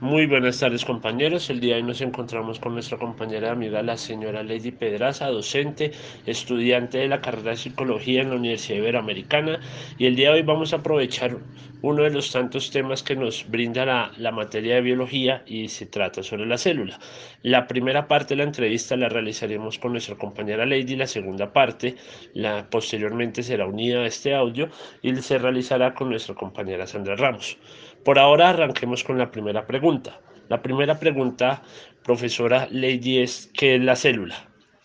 Muy buenas tardes compañeros, el día de hoy nos encontramos con nuestra compañera amiga la señora Lady Pedraza, docente, estudiante de la carrera de Psicología en la Universidad Iberoamericana y el día de hoy vamos a aprovechar uno de los tantos temas que nos brinda la, la materia de biología y se trata sobre la célula. La primera parte de la entrevista la realizaremos con nuestra compañera Lady, la segunda parte la, posteriormente será unida a este audio y se realizará con nuestra compañera Sandra Ramos. Por ahora arranquemos con la primera pregunta. La primera pregunta, profesora Lady, es ¿qué es la célula?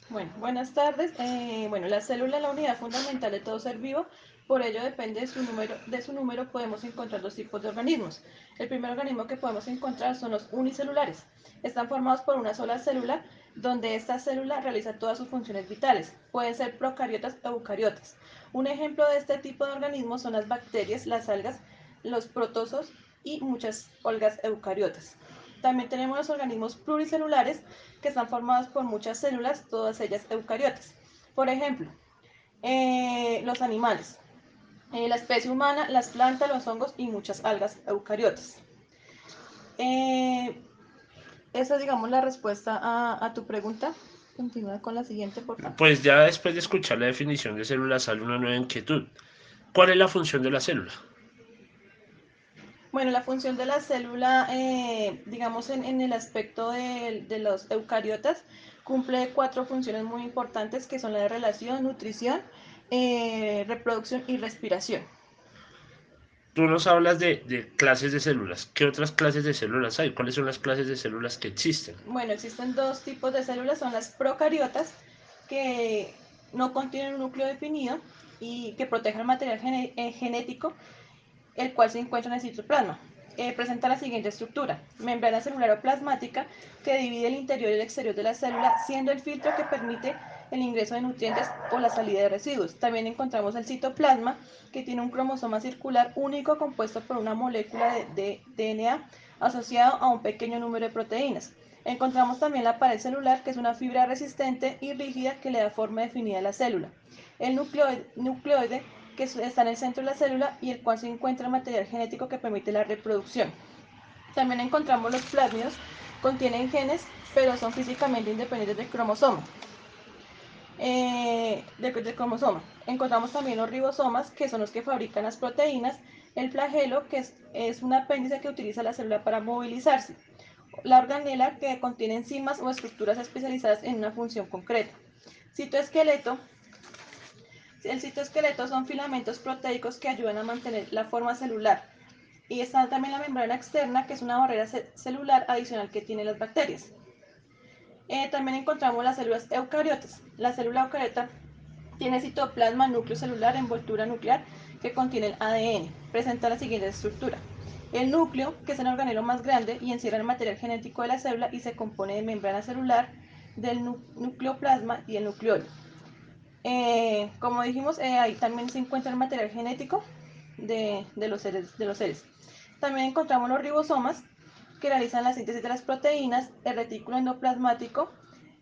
Bueno, buenas tardes. Eh, bueno, la célula es la unidad fundamental de todo ser vivo, por ello depende de su número, de su número podemos encontrar dos tipos de organismos. El primer organismo que podemos encontrar son los unicelulares. Están formados por una sola célula, donde esta célula realiza todas sus funciones vitales. Pueden ser procariotas o eucariotas. Un ejemplo de este tipo de organismos son las bacterias, las algas, los protozoos y muchas algas eucariotas. También tenemos los organismos pluricelulares que están formados por muchas células, todas ellas eucariotas. Por ejemplo, eh, los animales, eh, la especie humana, las plantas, los hongos y muchas algas eucariotas. Eh, esa es, digamos, la respuesta a, tu pregunta. Continúa con la siguiente, por favor. Pues ya después de escuchar la definición de célula sale una nueva inquietud. ¿Cuál es la función de la célula? Bueno, la función de la célula, eh, digamos en, en, el aspecto de, de, los eucariotas, cumple cuatro funciones muy importantes que son la de relación, nutrición, eh, reproducción y respiración. Tú nos hablas de, de, clases de células. ¿Qué otras clases de células hay? ¿Cuáles son las clases de células que existen? Bueno, existen dos tipos de células, son las procariotas, que no contienen un núcleo definido y que protegen el material eh, genético el cual se encuentra en el citoplasma. Eh, presenta la siguiente estructura, membrana celular o plasmática que divide el interior y el exterior de la célula, siendo el filtro que permite el ingreso de nutrientes o la salida de residuos. También encontramos el citoplasma, que tiene un cromosoma circular único compuesto por una molécula de, DNA asociado a un pequeño número de proteínas. Encontramos también la pared celular, que es una fibra resistente y rígida que le da forma definida a la célula. El nucleoide, nucleoide que está en el centro de la célula y el cual se encuentra el material genético que permite la reproducción. También encontramos los plásmidos, contienen genes, pero son físicamente independientes del cromosoma. Eh, del, del cromosoma. Encontramos también los ribosomas, que son los que fabrican las proteínas, el flagelo, que es, es un apéndice que utiliza la célula para movilizarse, la organela, que contiene enzimas o estructuras especializadas en una función concreta. Citoesqueleto, el citoesqueleto son filamentos proteicos que ayudan a mantener la forma celular. Y está también la membrana externa, que es una barrera celular adicional que tienen las bacterias. Eh, también encontramos las células eucariotas. La célula eucariota tiene citoplasma, núcleo celular, envoltura nuclear, que contiene el ADN. Presenta la siguiente estructura. El núcleo, que es el organelo más grande y encierra el material genético de la célula y se compone de membrana celular, del nucleoplasma y el nucleolo. Eh, como dijimos, eh, ahí también se encuentra el material genético de, los seres. También encontramos los ribosomas, que realizan la síntesis de las proteínas, el retículo endoplasmático,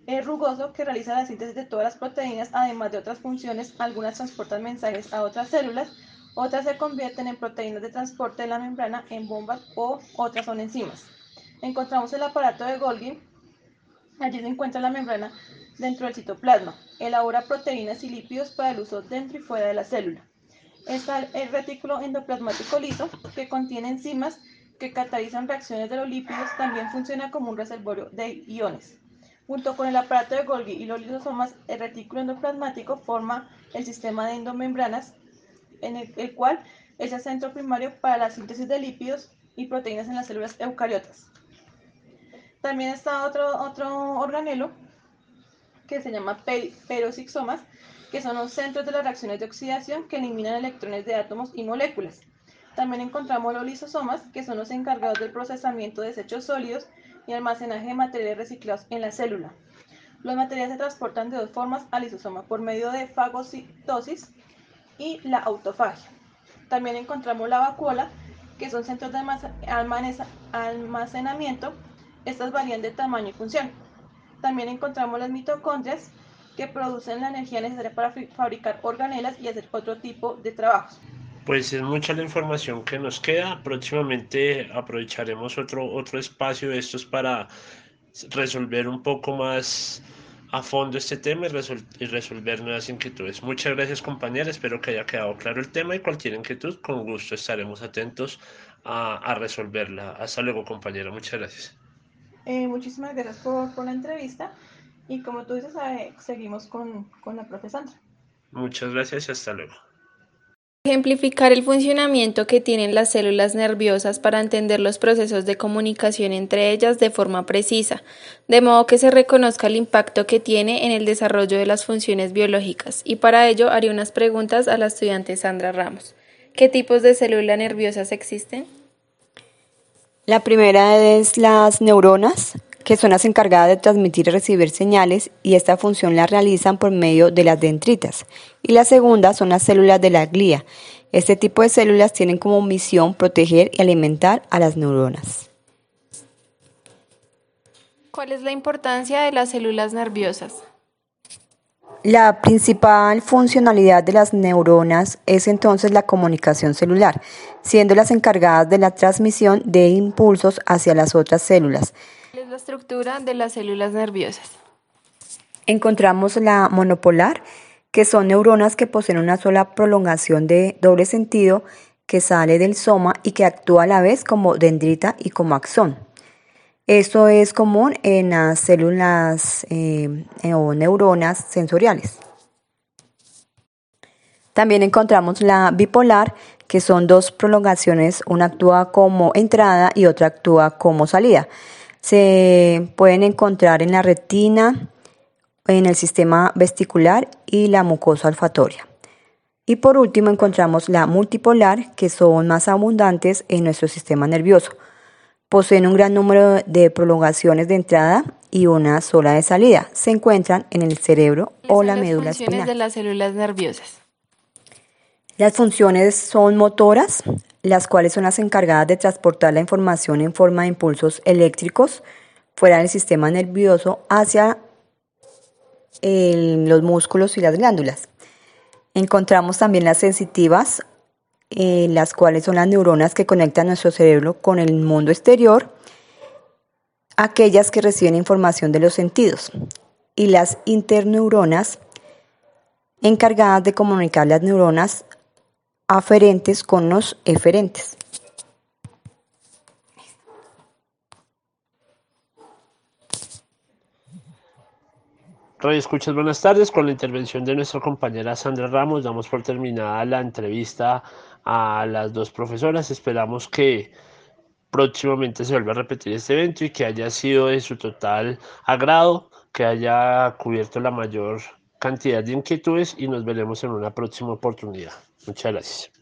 el rugoso, que realiza la síntesis de todas las proteínas, además de otras funciones, algunas transportan mensajes a otras células, otras se convierten en proteínas de transporte de la membrana en bombas o otras son enzimas. Encontramos el aparato de Golgi, allí se encuentra la membrana dentro del citoplasma. Elabora proteínas y lípidos para el uso dentro y fuera de la célula. Está el retículo endoplasmático liso, que contiene enzimas que catalizan reacciones de los lípidos, también funciona como un reservorio de iones. Junto con el aparato de Golgi y los lisosomas, el retículo endoplasmático forma el sistema de endomembranas, en el, el cual es el centro primario para la síntesis de lípidos y proteínas en las células eucariotas. También está otro, otro organelo que se llama peroxisomas, que son los centros de las reacciones de oxidación que eliminan electrones de átomos y moléculas. También encontramos los lisosomas, que son los encargados del procesamiento de desechos sólidos y almacenaje de materiales reciclados en la célula. Los materiales se transportan de dos formas al lisosoma, por medio de fagocitosis y la autofagia. También encontramos la vacuola, que son centros de almacenamiento. Estas varían de tamaño y función. También encontramos las mitocondrias, que producen la energía necesaria para fabricar organelas y hacer otro tipo de trabajos. Pues es mucha la información que nos queda. Próximamente aprovecharemos otro, otro espacio de estos para resolver un poco más a fondo este tema y, resolver nuevas inquietudes. Muchas gracias compañera, espero que haya quedado claro el tema y cualquier inquietud, con gusto estaremos atentos a, resolverla. Hasta luego compañera, muchas gracias. Eh, muchísimas gracias por, por, la entrevista y como tú dices, eh, seguimos con, con la profesora. Muchas gracias y hasta luego. Ejemplificar el funcionamiento que tienen las células nerviosas para entender los procesos de comunicación entre ellas de forma precisa, de modo que se reconozca el impacto que tiene en el desarrollo de las funciones biológicas. Y para ello haré unas preguntas a la estudiante Sandra Ramos. ¿Qué tipos de células nerviosas existen? La primera es las neuronas, que son las encargadas de transmitir y recibir señales y esta función la realizan por medio de las dendritas. Y la segunda son las células de la glía. Este tipo de células tienen como misión proteger y alimentar a las neuronas. ¿Cuál es la importancia de las células nerviosas? La principal funcionalidad de las neuronas es entonces la comunicación celular, siendo las encargadas de la transmisión de impulsos hacia las otras células la estructura de las células nerviosas? Encontramos la monopolar, que son neuronas que poseen una sola prolongación de doble sentido que sale del soma y que actúa a la vez como dendrita y como axón. Esto es común en las células eh, o neuronas sensoriales. También encontramos la bipolar, que son dos prolongaciones, una actúa como entrada y otra actúa como salida. Se pueden encontrar en la retina, en el sistema vesticular y la mucosa olfatoria. Y por último encontramos la multipolar, que son más abundantes en nuestro sistema nervioso. Poseen un gran número de prolongaciones de entrada y una sola de salida. Se encuentran en el cerebro o la médula espinal. de las células nerviosas? Las funciones son motoras, las cuales son las encargadas de transportar la información en forma de impulsos eléctricos fuera del sistema nervioso hacia los músculos y las glándulas. Encontramos también las sensitivas, eh, las cuales son las neuronas que conectan nuestro cerebro con el mundo exterior, aquellas que reciben información de los sentidos, y las interneuronas, encargadas de comunicar las neuronas aferentes con los eferentes. Radio Escuchas, buenas tardes. Con la intervención de nuestra compañera Sandra Ramos, damos por terminada la entrevista a las dos profesoras. Esperamos que próximamente se vuelva a repetir este evento y que haya sido de su total agrado, que haya cubierto la mayor cantidad de inquietudes y nos veremos en una próxima oportunidad. Muchas gracias.